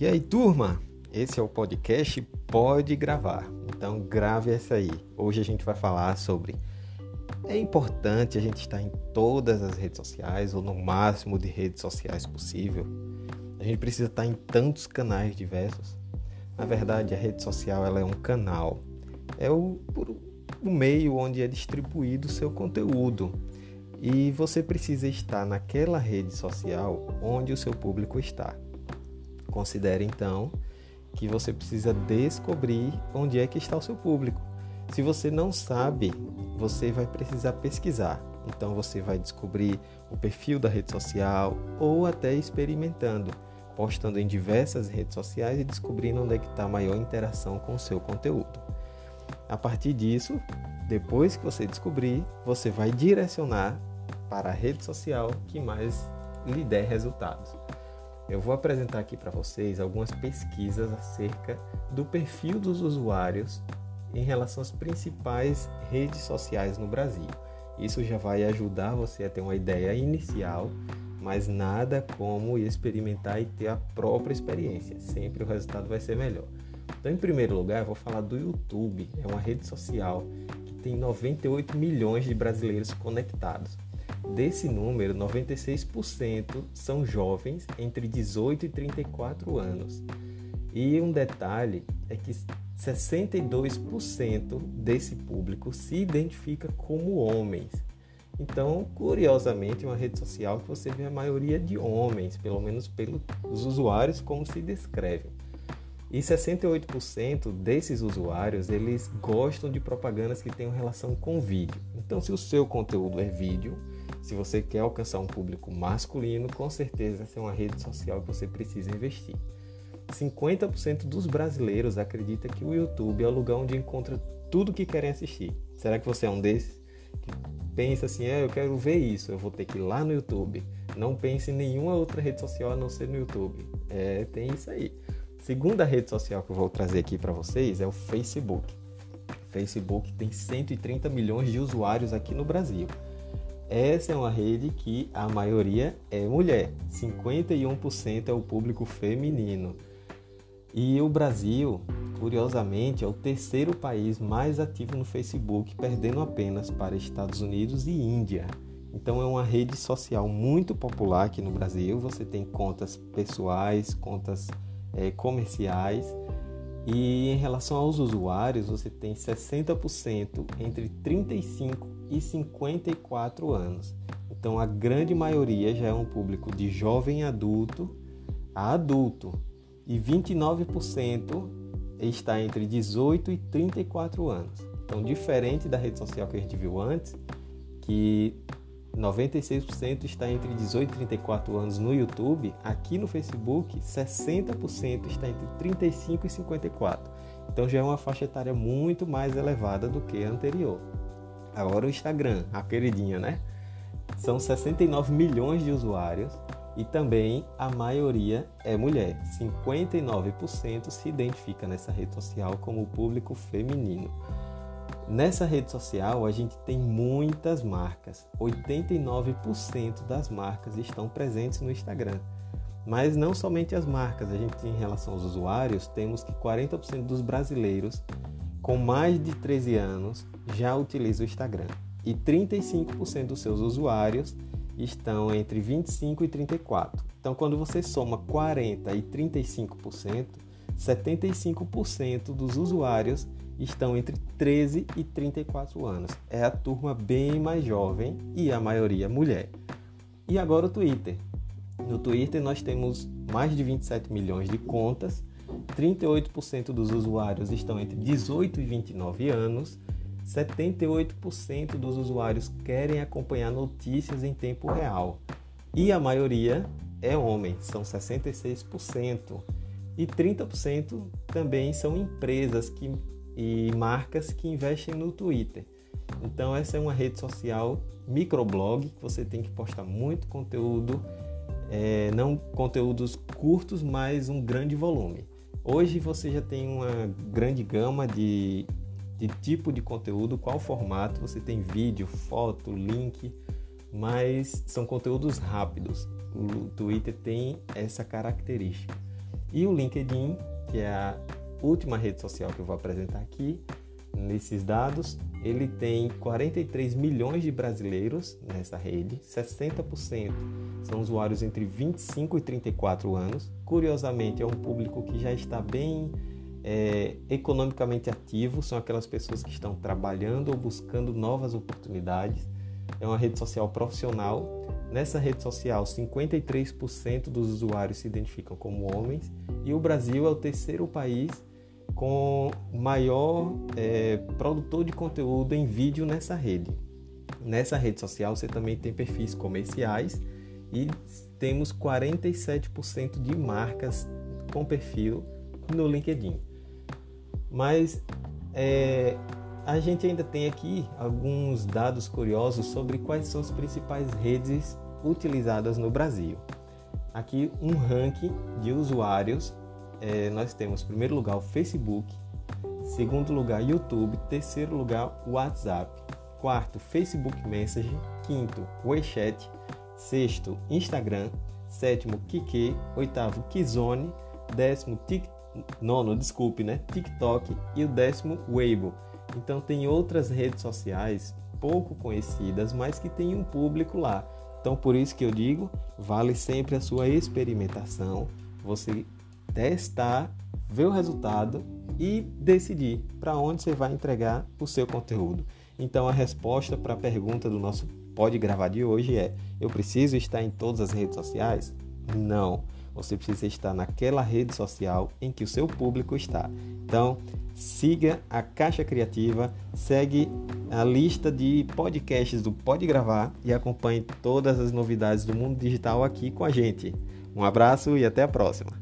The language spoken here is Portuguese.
E aí, turma? Esse é o podcast Pode Gravar. Então, grave essa aí. Hoje a gente vai falar sobre é importante a gente estar em todas as redes sociais ou no máximo de redes sociais possível. A gente precisa estar em tantos canais diversos. Na verdade, a rede social ela é um canal. É o, o meio onde é distribuído o seu conteúdo. E você precisa estar naquela rede social onde o seu público está. Considere então que você precisa descobrir onde é que está o seu público. Se você não sabe, você vai precisar pesquisar. Então você vai descobrir o perfil da rede social ou até experimentando, postando em diversas redes sociais e descobrindo onde é que está a maior interação com o seu conteúdo. A partir disso, depois que você descobrir, você vai direcionar para a rede social que mais lhe der resultados. Eu vou apresentar aqui para vocês algumas pesquisas acerca do perfil dos usuários em relação às principais redes sociais no Brasil. Isso já vai ajudar você a ter uma ideia inicial, mas nada como experimentar e ter a própria experiência. Sempre o resultado vai ser melhor. Então, em primeiro lugar, eu vou falar do YouTube. É uma rede social que tem 98 milhões de brasileiros conectados. Desse número, 96% são jovens entre 18 e 34 anos. E um detalhe é que 62% desse público se identifica como homens. Então, curiosamente, é uma rede social que você vê a maioria de homens, pelo menos pelos usuários como se descrevem. E 68% desses usuários, eles gostam de propagandas que tenham relação com vídeo. Então, se o seu conteúdo é vídeo, se você quer alcançar um público masculino, com certeza essa é uma rede social que você precisa investir. 50% dos brasileiros acredita que o YouTube é o lugar onde encontra tudo que querem assistir. Será que você é um desses que pensa assim, é, eu quero ver isso, eu vou ter que ir lá no YouTube. Não pense em nenhuma outra rede social a não ser no YouTube. É, tem isso aí. Segunda rede social que eu vou trazer aqui para vocês é o Facebook. O Facebook tem 130 milhões de usuários aqui no Brasil. Essa é uma rede que a maioria é mulher, 51% é o público feminino. E o Brasil, curiosamente, é o terceiro país mais ativo no Facebook, perdendo apenas para Estados Unidos e Índia. Então é uma rede social muito popular aqui no Brasil. Você tem contas pessoais, contas é, comerciais. E em relação aos usuários, você tem 60% entre 35 e 54 anos. Então a grande maioria já é um público de jovem adulto a adulto e 29% está entre 18 e 34 anos. Então, diferente da rede social que a gente viu antes, que 96% está entre 18 e 34 anos no YouTube, aqui no Facebook 60% está entre 35 e 54. Então já é uma faixa etária muito mais elevada do que a anterior. Agora o Instagram, a queridinha, né? São 69 milhões de usuários e também a maioria é mulher. 59% se identifica nessa rede social como público feminino. Nessa rede social a gente tem muitas marcas. 89% das marcas estão presentes no Instagram. Mas não somente as marcas, a gente em relação aos usuários, temos que 40% dos brasileiros com mais de 13 anos já utiliza o Instagram e 35% dos seus usuários estão entre 25 e 34. Então, quando você soma 40 e 35%, 75% dos usuários estão entre 13 e 34 anos. É a turma bem mais jovem e a maioria mulher. E agora o Twitter. No Twitter nós temos mais de 27 milhões de contas 38% dos usuários estão entre 18 e 29 anos, 78% dos usuários querem acompanhar notícias em tempo real e a maioria é homem, são 66%. E 30% também são empresas que, e marcas que investem no Twitter. Então essa é uma rede social microblog que você tem que postar muito conteúdo, é, não conteúdos curtos, mas um grande volume. Hoje você já tem uma grande gama de, de tipo de conteúdo, qual formato, você tem vídeo, foto, link, mas são conteúdos rápidos. O Twitter tem essa característica. E o LinkedIn, que é a última rede social que eu vou apresentar aqui, nesses dados, ele tem 43 milhões de brasileiros nessa rede, 60% são usuários entre 25 e 34 anos. Curiosamente, é um público que já está bem é, economicamente ativo, são aquelas pessoas que estão trabalhando ou buscando novas oportunidades. É uma rede social profissional. Nessa rede social, 53% dos usuários se identificam como homens e o Brasil é o terceiro país com maior é, produtor de conteúdo em vídeo nessa rede. Nessa rede social você também tem perfis comerciais e temos 47% de marcas com perfil no LinkedIn. Mas é, a gente ainda tem aqui alguns dados curiosos sobre quais são as principais redes utilizadas no Brasil. Aqui um ranking de usuários é, nós temos, em primeiro lugar, o Facebook, segundo lugar, YouTube, terceiro lugar, WhatsApp, quarto, Facebook Messenger, quinto, WeChat, sexto, Instagram, sétimo, Kike, oitavo, Kizone, décimo, Tik, nono, desculpe, né, TikTok e o décimo, Weibo. Então tem outras redes sociais pouco conhecidas, mas que tem um público lá. Então por isso que eu digo, vale sempre a sua experimentação. Você testar, ver o resultado e decidir para onde você vai entregar o seu conteúdo. Então a resposta para a pergunta do nosso pode gravar de hoje é: eu preciso estar em todas as redes sociais? Não. Você precisa estar naquela rede social em que o seu público está. Então, siga a Caixa Criativa, segue a lista de podcasts do Pode Gravar e acompanhe todas as novidades do mundo digital aqui com a gente. Um abraço e até a próxima.